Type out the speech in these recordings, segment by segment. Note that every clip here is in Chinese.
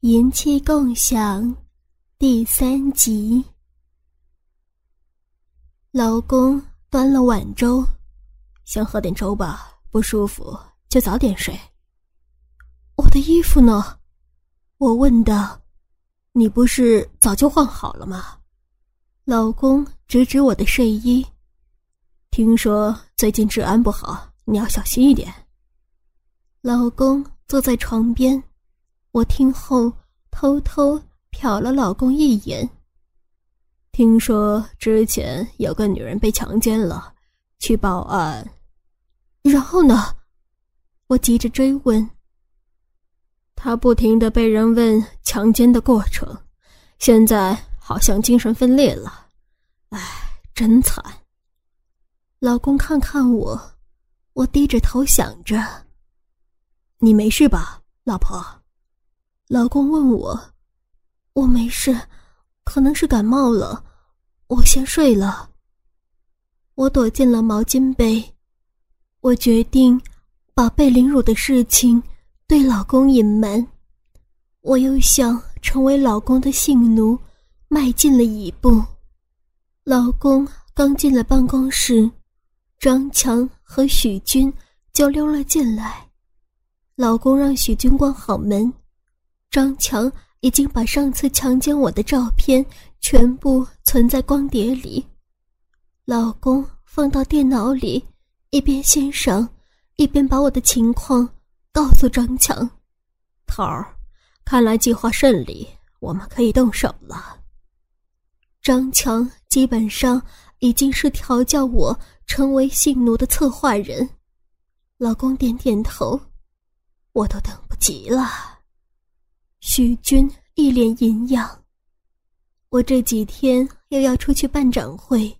银器共享第三集。老公端了碗粥，先喝点粥吧，不舒服就早点睡。我的衣服呢？我问道。你不是早就换好了吗？老公指指我的睡衣。听说最近治安不好，你要小心一点。老公坐在床边。我听后偷偷瞟了老公一眼。听说之前有个女人被强奸了，去报案。然后呢？我急着追问。他不停的被人问强奸的过程，现在好像精神分裂了。唉，真惨。老公看看我，我低着头想着：“你没事吧，老婆？”老公问我：“我没事，可能是感冒了，我先睡了。”我躲进了毛巾被，我决定把被凌辱的事情对老公隐瞒。我又向成为老公的性奴迈进了一步。老公刚进了办公室，张强和许军就溜了进来。老公让许军关好门。张强已经把上次强奸我的照片全部存在光碟里，老公放到电脑里，一边欣赏，一边把我的情况告诉张强。头儿，看来计划顺利，我们可以动手了。张强基本上已经是调教我成为性奴的策划人。老公点点头，我都等不及了。许军一脸营养。我这几天又要出去办展会，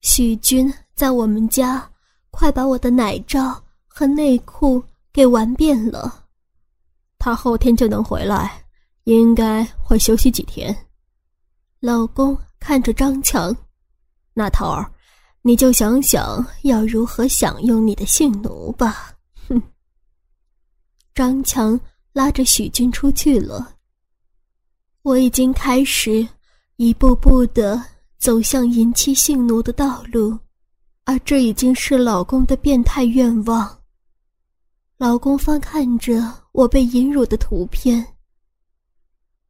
许军在我们家快把我的奶罩和内裤给玩遍了。他后天就能回来，应该会休息几天。老公看着张强，那头儿，你就想想要如何享用你的性奴吧。哼。张强。拉着许军出去了。我已经开始一步步的走向淫妻性奴的道路，而这已经是老公的变态愿望。老公翻看着我被淫辱的图片，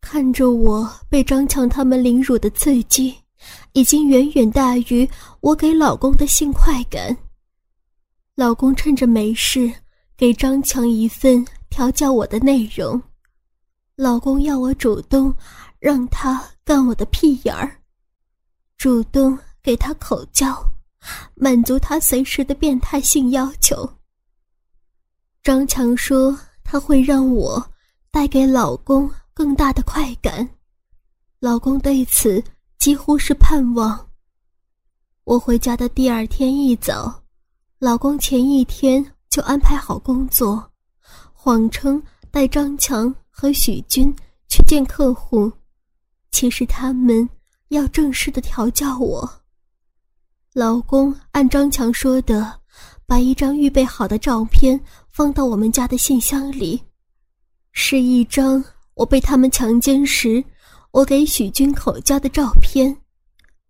看着我被张强他们凌辱的刺激，已经远远大于我给老公的性快感。老公趁着没事，给张强一份。调教我的内容，老公要我主动让他干我的屁眼儿，主动给他口交，满足他随时的变态性要求。张强说他会让我带给老公更大的快感，老公对此几乎是盼望。我回家的第二天一早，老公前一天就安排好工作。谎称带张强和许军去见客户，其实他们要正式的调教我。老公按张强说的，把一张预备好的照片放到我们家的信箱里，是一张我被他们强奸时我给许军口交的照片，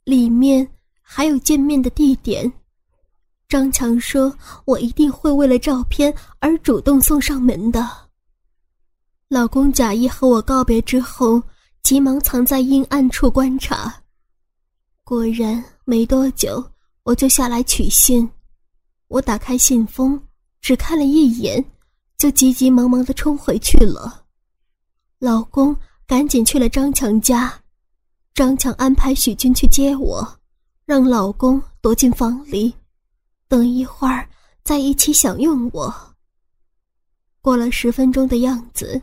里面还有见面的地点。张强说：“我一定会为了照片而主动送上门的。”老公假意和我告别之后，急忙藏在阴暗处观察。果然，没多久我就下来取信。我打开信封，只看了一眼，就急急忙忙的冲回去了。老公赶紧去了张强家，张强安排许军去接我，让老公躲进房里。等一会儿，再一起享用我。过了十分钟的样子，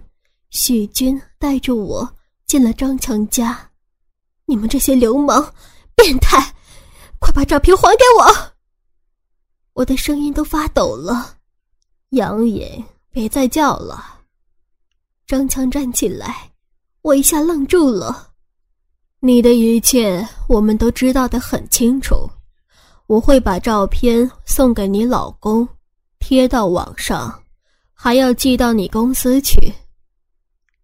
许军带着我进了张强家。你们这些流氓、变态，快把照片还给我！我的声音都发抖了。杨颖，别再叫了。张强站起来，我一下愣住了。你的一切，我们都知道的很清楚。我会把照片送给你老公，贴到网上，还要寄到你公司去。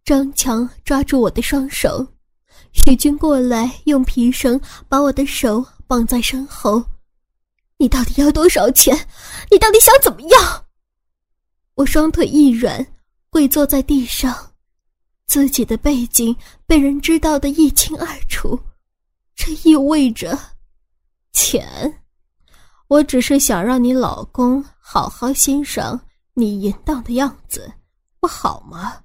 张强抓住我的双手，许军过来用皮绳把我的手绑在身后。你到底要多少钱？你到底想怎么样？我双腿一软，跪坐在地上，自己的背景被人知道的一清二楚，这意味着钱。我只是想让你老公好好欣赏你淫荡的样子，不好吗？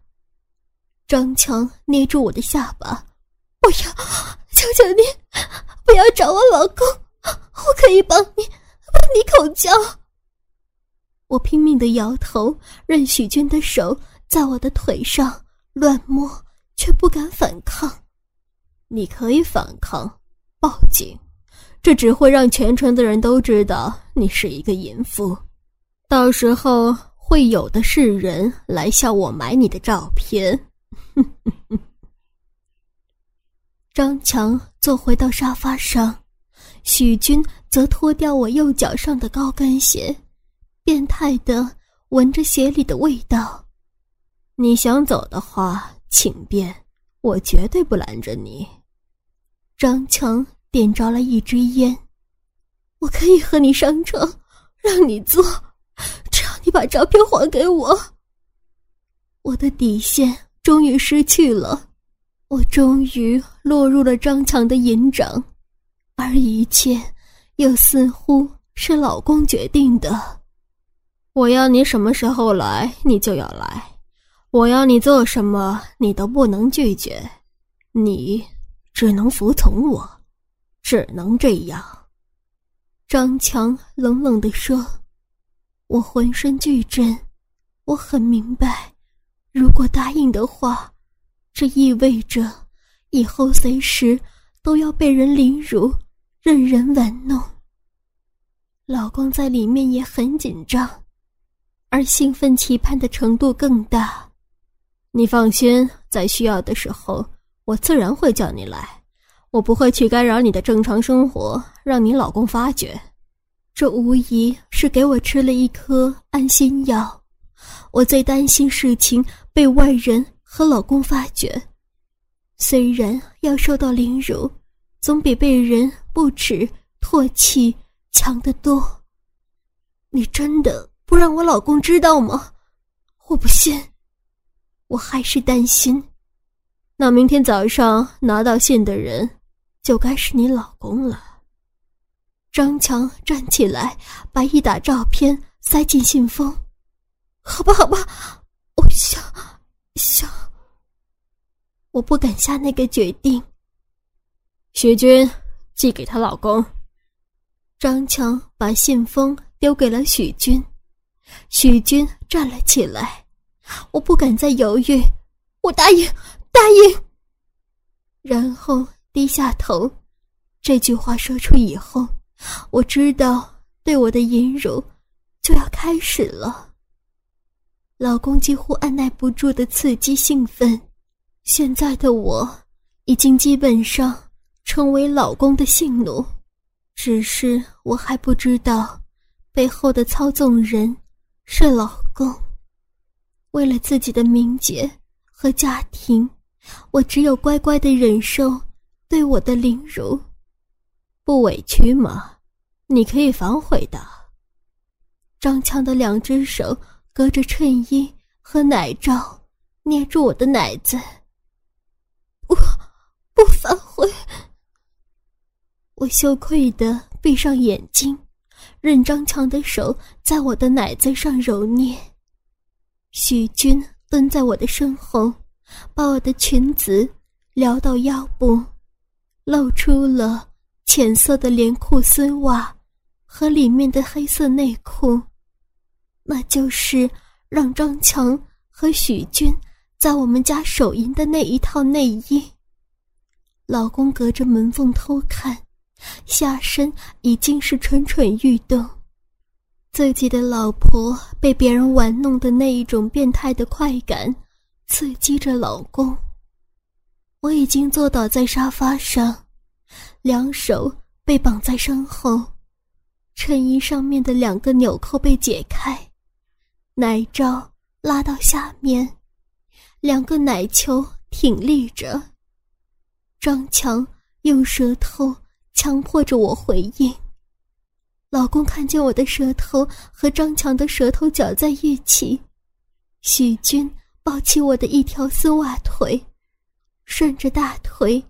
张强捏住我的下巴，不要，求求你，不要找我老公，我可以帮你，帮你口交。我拼命的摇头，任许军的手在我的腿上乱摸，却不敢反抗。你可以反抗，报警。这只会让全城的人都知道你是一个淫妇，到时候会有的是人来向我买你的照片。张强坐回到沙发上，许军则脱掉我右脚上的高跟鞋，变态的闻着鞋里的味道。你想走的话，请便，我绝对不拦着你。张强。点着了一支烟，我可以和你上床，让你做，只要你把照片还给我。我的底线终于失去了，我终于落入了张强的淫掌，而一切又似乎是老公决定的。我要你什么时候来，你就要来；我要你做什么，你都不能拒绝，你只能服从我。只能这样，张强冷冷地说：“我浑身剧震，我很明白，如果答应的话，这意味着以后随时都要被人凌辱，任人玩弄。老公在里面也很紧张，而兴奋期盼的程度更大。你放心，在需要的时候，我自然会叫你来。”我不会去干扰你的正常生活，让你老公发觉。这无疑是给我吃了一颗安心药。我最担心事情被外人和老公发觉。虽然要受到凌辱，总比被人不耻唾弃强得多。你真的不让我老公知道吗？我不信。我还是担心。那明天早上拿到信的人。就该是你老公了。张强站起来，把一打照片塞进信封。好吧，好吧，我想想，我不敢下那个决定。许军，寄给她老公。张强把信封丢给了许军，许军站了起来。我不敢再犹豫，我答应，答应。然后。低下头，这句话说出以后，我知道对我的淫辱就要开始了。老公几乎按耐不住的刺激兴奋，现在的我已经基本上成为老公的性奴，只是我还不知道背后的操纵人是老公。为了自己的名节和家庭，我只有乖乖的忍受。对我的凌辱，不委屈吗？你可以反悔的。张强的两只手隔着衬衣和奶罩，捏住我的奶子。我不反悔。我羞愧的闭上眼睛，任张强的手在我的奶子上揉捏。许军蹲在我的身后，把我的裙子撩到腰部。露出了浅色的连裤丝袜和里面的黑色内裤，那就是让张强和许军在我们家手淫的那一套内衣。老公隔着门缝偷看，下身已经是蠢蠢欲动。自己的老婆被别人玩弄的那一种变态的快感，刺激着老公。我已经坐倒在沙发上，两手被绑在身后，衬衣上面的两个纽扣被解开，奶罩拉到下面，两个奶球挺立着。张强用舌头强迫着我回应。老公看见我的舌头和张强的舌头搅在一起，许军抱起我的一条丝袜腿，顺着大腿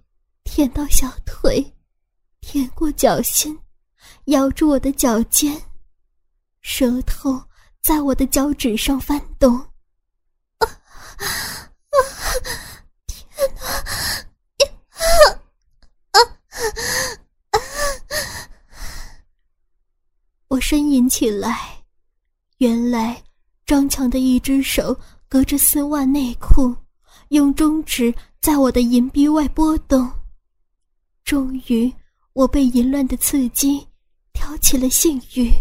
舔到小腿，舔过脚心，咬住我的脚尖，舌头在我的脚趾上翻动。啊啊！天哪！啊啊！我呻吟起来，原来张强的一只手隔着丝袜内裤，用中指在我的银币外波动。终于，我被淫乱的刺激挑起了性欲，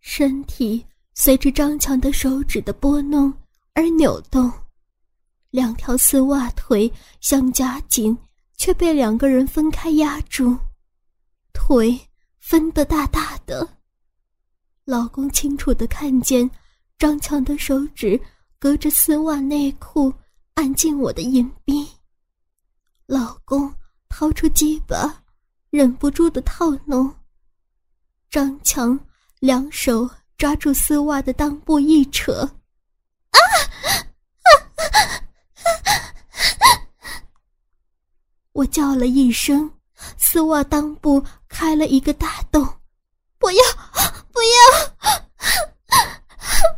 身体随着张强的手指的拨弄而扭动，两条丝袜腿想夹紧，却被两个人分开压住，腿。分得大大的。老公清楚的看见张强的手指隔着丝袜内裤按进我的阴逼。老公掏出鸡巴，忍不住的套弄。张强两手抓住丝袜的裆部一扯，啊！我叫了一声。丝袜裆部开了一个大洞，不要，不要，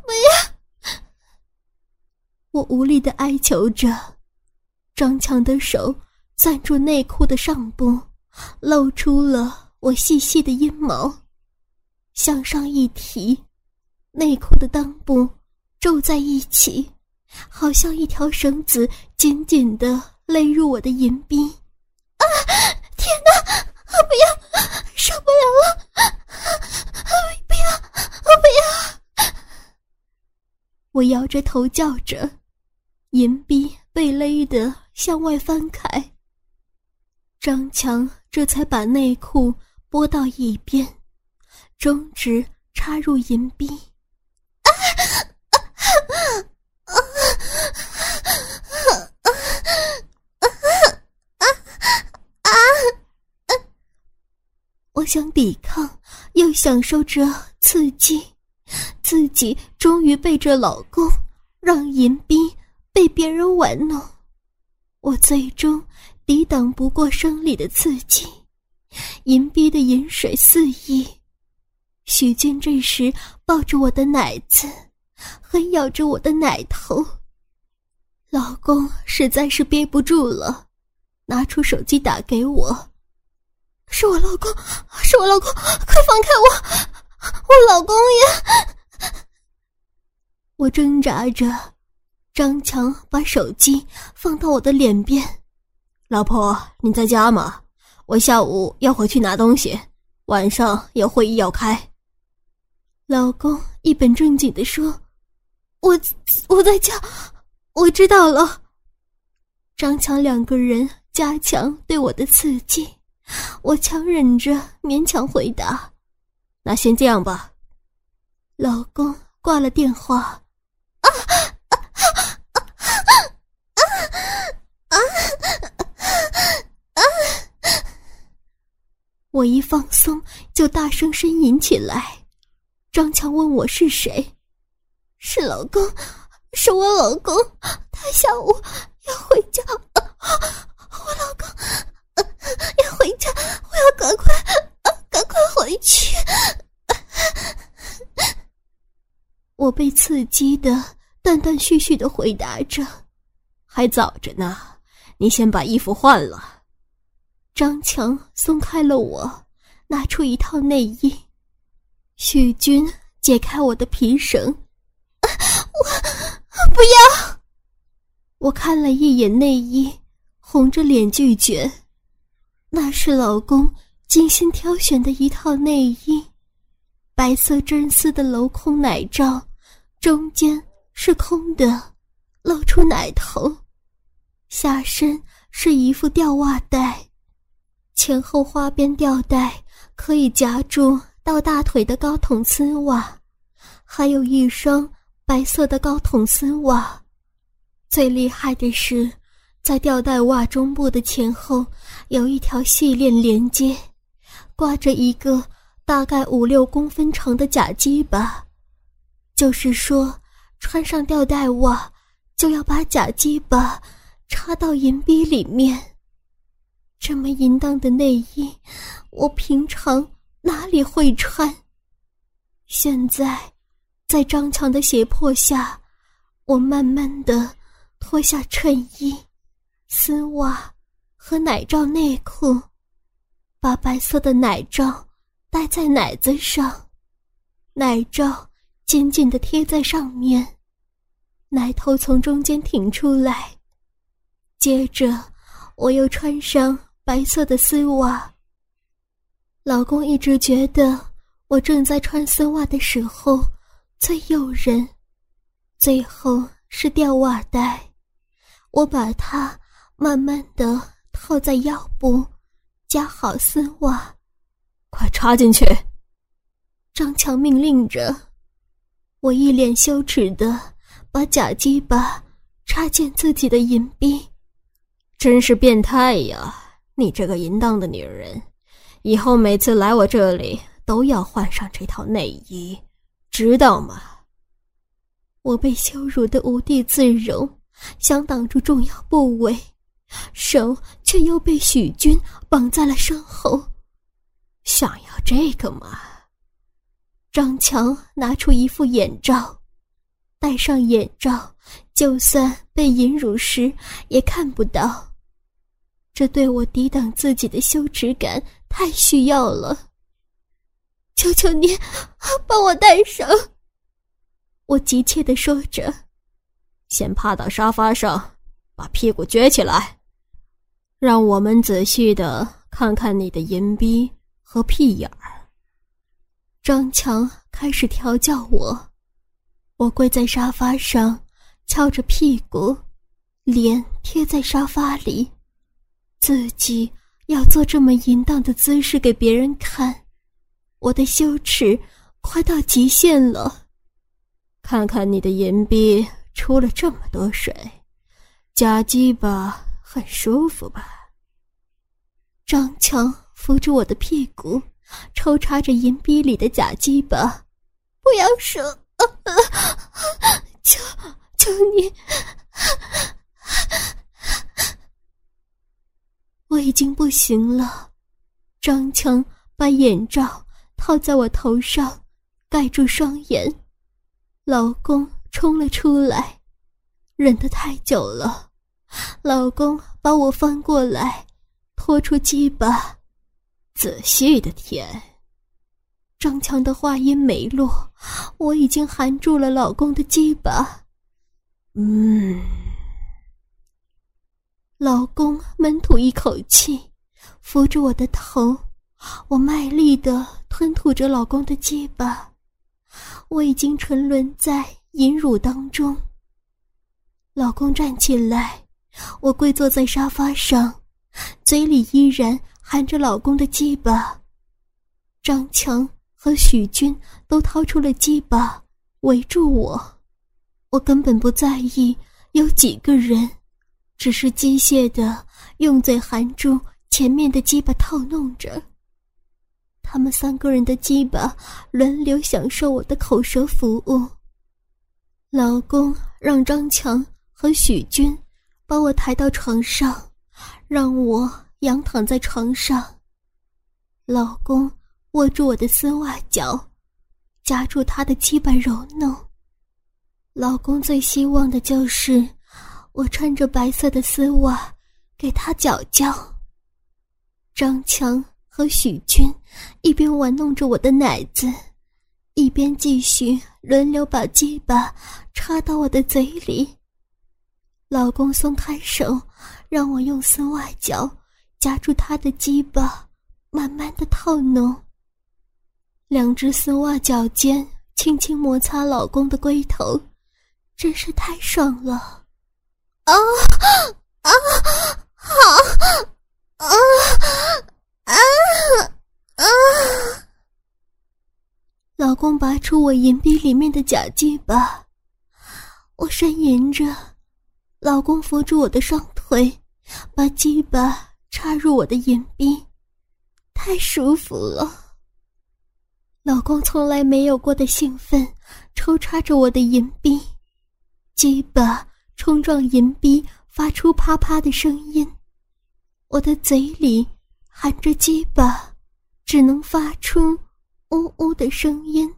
不要！我无力的哀求着。张强的手攥住内裤的上部，露出了我细细的阴毛，向上一提，内裤的裆部皱在一起，好像一条绳子紧紧的勒入我的银币。啊！天哪！不要，受不了了！不要，我不要！我摇着头叫着，银币被勒得向外翻开。张强这才把内裤拨到一边，中指插入银币。啊！我想抵抗，又享受着刺激，自己终于被这老公让银币被别人玩弄，我最终抵挡不过生理的刺激，淫逼的饮水肆溢。许军这时抱着我的奶子，狠咬着我的奶头。老公实在是憋不住了，拿出手机打给我。是我老公，是我老公，快放开我！我老公呀！我挣扎着，张强把手机放到我的脸边：“老婆，你在家吗？我下午要回去拿东西，晚上有会议要开。”老公一本正经的说：“我我在家，我知道了。”张强两个人加强对我的刺激。我强忍着，勉强回答：“那先这样吧。”老公挂了电话。啊啊啊啊啊啊！我一放松，就大声呻吟起来。张强问我是谁，是老公，是我老公。他下午要回家。我老公。要回家，我要赶快，赶快回去！我被刺激的断断续续的回答着：“还早着呢，你先把衣服换了。”张强松开了我，拿出一套内衣。许军解开我的皮绳，我不要。我看了一眼内衣，红着脸拒绝。那是老公精心挑选的一套内衣，白色真丝的镂空奶罩，中间是空的，露出奶头；下身是一副吊袜带，前后花边吊带可以夹住到大腿的高筒丝袜，还有一双白色的高筒丝袜。最厉害的是，在吊带袜中部的前后有一条细链连接，挂着一个大概五六公分长的假鸡巴。就是说，穿上吊带袜就要把假鸡巴插到银币里面。这么淫荡的内衣，我平常哪里会穿？现在，在张强的胁迫下，我慢慢的脱下衬衣、丝袜和奶罩内裤，把白色的奶罩戴在奶子上，奶罩紧紧的贴在上面，奶头从中间挺出来，接着我又穿上。白色的丝袜。老公一直觉得我正在穿丝袜的时候最诱人，最后是吊袜带，我把它慢慢的套在腰部，夹好丝袜，快插进去。张强命令着，我一脸羞耻的把假鸡巴插进自己的银币，真是变态呀！你这个淫荡的女人，以后每次来我这里都要换上这套内衣，知道吗？我被羞辱的无地自容，想挡住重要部位，手却又被许军绑在了身后。想要这个吗？张强拿出一副眼罩，戴上眼罩，就算被淫辱时也看不到。这对我抵挡自己的羞耻感太需要了。求求你，帮我戴上！我急切的说着。先趴到沙发上，把屁股撅起来，让我们仔细的看看你的银逼和屁眼儿。张强开始调教我，我跪在沙发上，翘着屁股，脸贴在沙发里。自己要做这么淫荡的姿势给别人看，我的羞耻快到极限了。看看你的银币出了这么多水，假鸡巴很舒服吧？张强扶住我的屁股，抽插着银币里的假鸡巴，不要射！求求你！我已经不行了，张强把眼罩套在我头上，盖住双眼。老公冲了出来，忍得太久了。老公把我翻过来，拖出鸡巴，仔细的舔。张强的话音没落，我已经含住了老公的鸡巴。嗯。老公闷吐一口气，扶着我的头，我卖力的吞吐着老公的鸡巴，我已经沉沦在淫辱当中。老公站起来，我跪坐在沙发上，嘴里依然含着老公的鸡巴。张强和许军都掏出了鸡巴，围住我，我根本不在意有几个人。只是机械的用嘴含住前面的鸡巴套弄着。他们三个人的鸡巴轮流享受我的口舌服务。老公让张强和许军把我抬到床上，让我仰躺在床上。老公握住我的丝袜脚，夹住他的鸡巴揉弄。老公最希望的就是。我穿着白色的丝袜，给他脚脚。张强和许军一边玩弄着我的奶子，一边继续轮流把鸡巴插到我的嘴里。老公松开手，让我用丝袜脚夹住他的鸡巴，慢慢的套弄。两只丝袜脚尖轻轻摩擦老公的龟头，真是太爽了。啊啊好啊啊啊！老公拔出我银币里面的假鸡巴，我呻吟着，老公扶住我的双腿，把鸡巴插入我的隐蔽，太舒服了。老公从来没有过的兴奋，抽插着我的银币，鸡巴冲撞银币，发出啪啪的声音。我的嘴里含着鸡巴，只能发出呜呜的声音。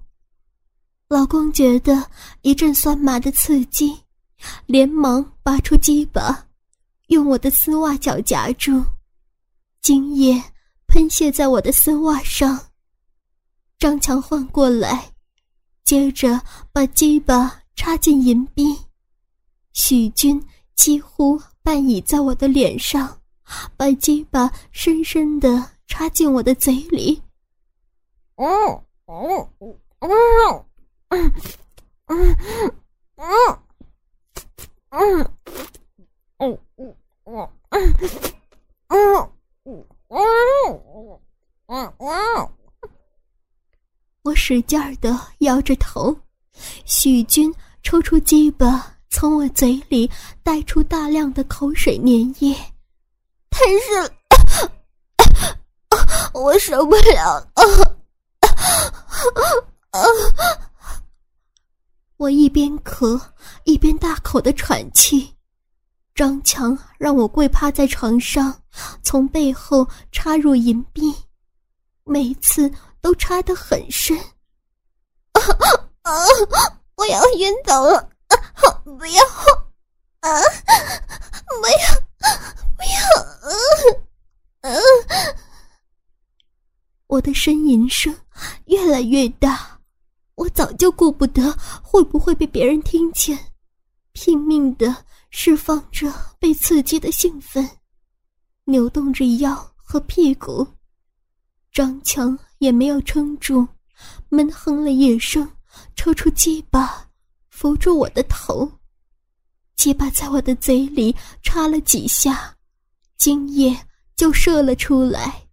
老公觉得一阵酸麻的刺激，连忙拔出鸡巴，用我的丝袜脚夹住，精液喷泻在我的丝袜上。张强换过来，接着把鸡巴插进银币。许军几乎半倚在我的脸上，把鸡巴深深的插进我的嘴里。嗯嗯嗯嗯嗯嗯嗯嗯嗯嗯嗯嗯嗯我使劲儿的摇着头，许军抽出鸡巴，从我嘴里带出大量的口水粘液，但是，我受不了了。我一边咳一边大口的喘气，张强让我跪趴在床上，从背后插入银币，每次。都插得很深，啊啊！我要晕倒了！不要啊！不要不要！啊我的呻吟声越来越大，我早就顾不得会不会被别人听见，拼命的释放着被刺激的兴奋，扭动着腰和屁股，张强。也没有撑住，闷哼了一声，抽出鸡巴，扶住我的头，鸡巴在我的嘴里插了几下，精液就射了出来，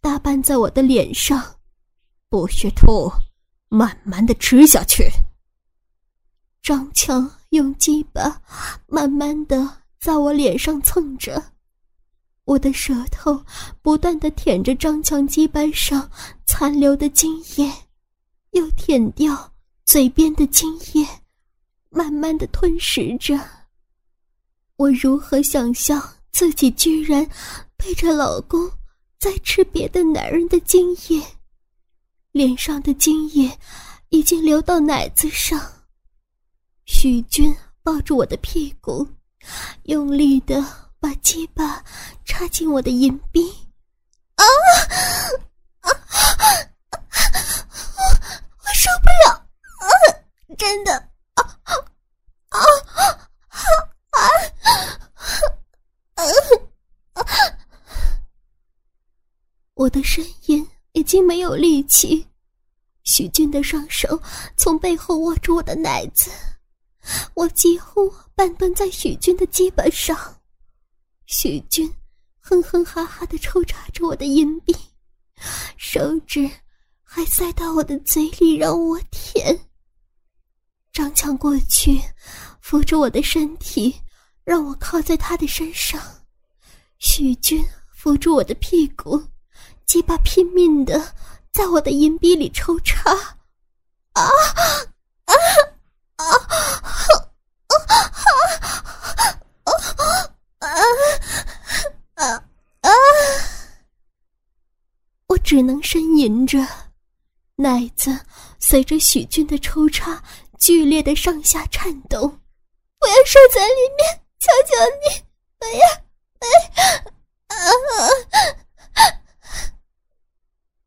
大半在我的脸上，不许吐，慢慢的吃下去。张强用鸡巴慢慢的在我脸上蹭着。我的舌头不断的舔着张强鸡巴上残留的精液，又舔掉嘴边的精液，慢慢的吞食着。我如何想象自己居然背着老公在吃别的男人的精液？脸上的精液已经流到奶子上。许军抱住我的屁股，用力的。把鸡巴插进我的银币，啊啊！我受不了，啊！真的，我的声音已经没有力气，许军的双手从背后握住我的奶子，我几乎半蹲在许军的鸡巴上。许军哼哼哈哈的抽插着我的阴币，手指还塞到我的嘴里让我舔。张强过去扶着我的身体，让我靠在他的身上。许军扶住我的屁股，鸡巴拼命的在我的阴币里抽插。啊啊啊！只能呻吟着，奶子随着许军的抽插剧烈的上下颤抖。我要睡在里面，求求你，不要！啊！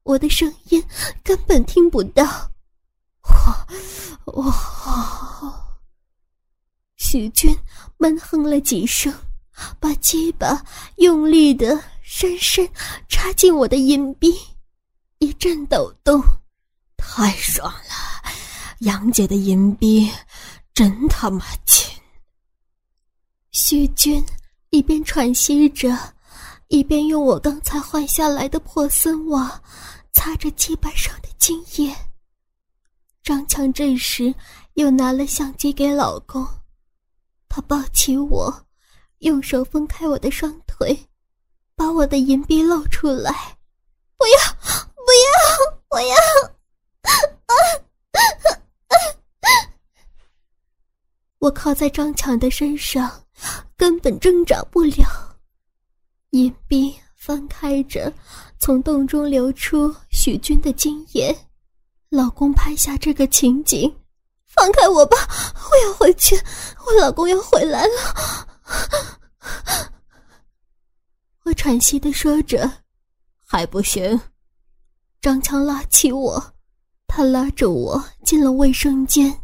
我的声音根本听不到。我我，许军闷哼了几声，把鸡巴用力的深深插进我的阴壁。一阵抖动，太爽了！杨姐的银币真他妈紧。徐军一边喘息着，一边用我刚才换下来的破丝袜擦着鸡巴上的精液。张强这时又拿了相机给老公，他抱起我，用手分开我的双腿，把我的银币露出来。不要，不要，不要！啊！我靠在张强的身上，根本挣扎不了。银币翻开着，从洞中流出许军的精液。老公拍下这个情景，放开我吧！我要回去，我老公要回来了。我喘息的说着，还不行。张强拉起我，他拉着我进了卫生间。